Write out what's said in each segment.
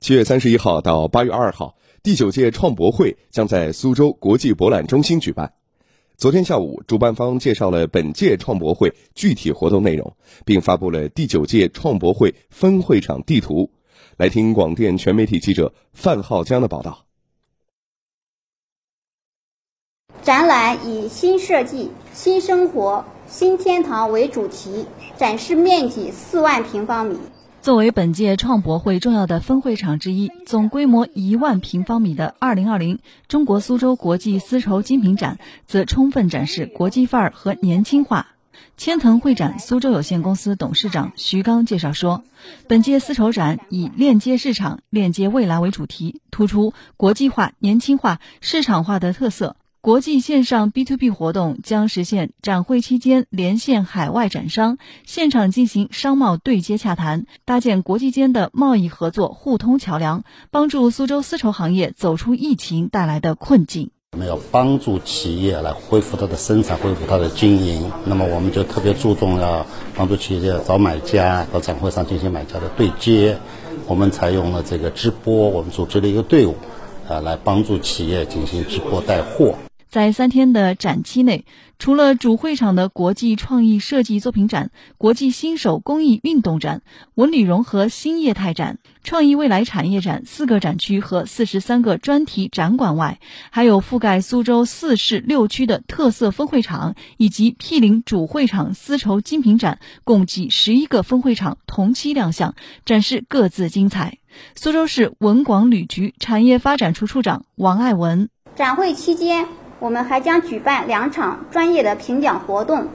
七月三十一号到八月二号，第九届创博会将在苏州国际博览中心举办。昨天下午，主办方介绍了本届创博会具体活动内容，并发布了第九届创博会分会场地图。来听广电全媒体记者范浩江的报道。展览以“新设计、新生活、新天堂”为主题，展示面积四万平方米。作为本届创博会重要的分会场之一，总规模一万平方米的2020中国苏州国际丝绸精品展，则充分展示国际范儿和年轻化。千腾会展苏州有限公司董事长徐刚介绍说，本届丝绸展以链接市场、链接未来为主题，突出国际化、年轻化、市场化的特色。国际线上 B to B 活动将实现展会期间连线海外展商，现场进行商贸对接洽谈，搭建国际间的贸易合作互通桥梁，帮助苏州丝绸行业走出疫情带来的困境。我们要帮助企业来恢复它的生产，恢复它的经营。那么，我们就特别注重要帮助企业找买家，到展会上进行买家的对接。我们采用了这个直播，我们组织了一个队伍，啊，来帮助企业进行直播带货。在三天的展期内，除了主会场的国际创意设计作品展、国际新手工艺运动展、文旅融合新业态展、创意未来产业展四个展区和四十三个专题展馆外，还有覆盖苏州四市六区的特色分会场以及毗邻主会场丝绸精品展，共计十一个分会场同期亮相，展示各自精彩。苏州市文广旅局产业发展处处长王爱文，展会期间。我们还将举办两场专业的评奖活动，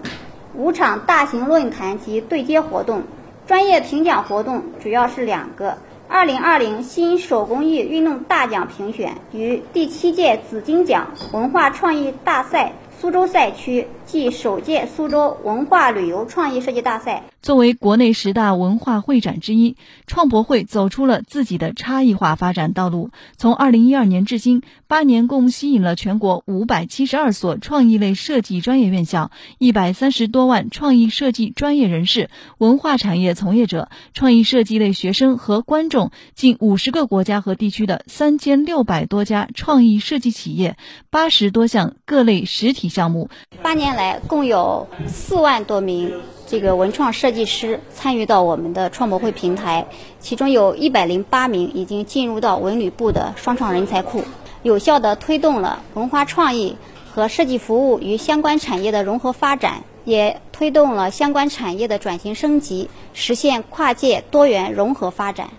五场大型论坛及对接活动。专业评奖活动主要是两个：二零二零新手工艺运动大奖评选与第七届紫金奖文化创意大赛。苏州赛区暨首届苏州文化旅游创意设计大赛。作为国内十大文化会展之一，创博会走出了自己的差异化发展道路。从二零一二年至今，八年共吸引了全国五百七十二所创意类设计专业院校、一百三十多万创意设计专业人士、文化产业从业者、创意设计类学生和观众，近五十个国家和地区的三千六百多家创意设计企业，八十多项各类实体。项目八年来，共有四万多名这个文创设计师参与到我们的创博会平台，其中有一百零八名已经进入到文旅部的双创人才库，有效的推动了文化创意和设计服务与相关产业的融合发展，也推动了相关产业的转型升级，实现跨界多元融合发展。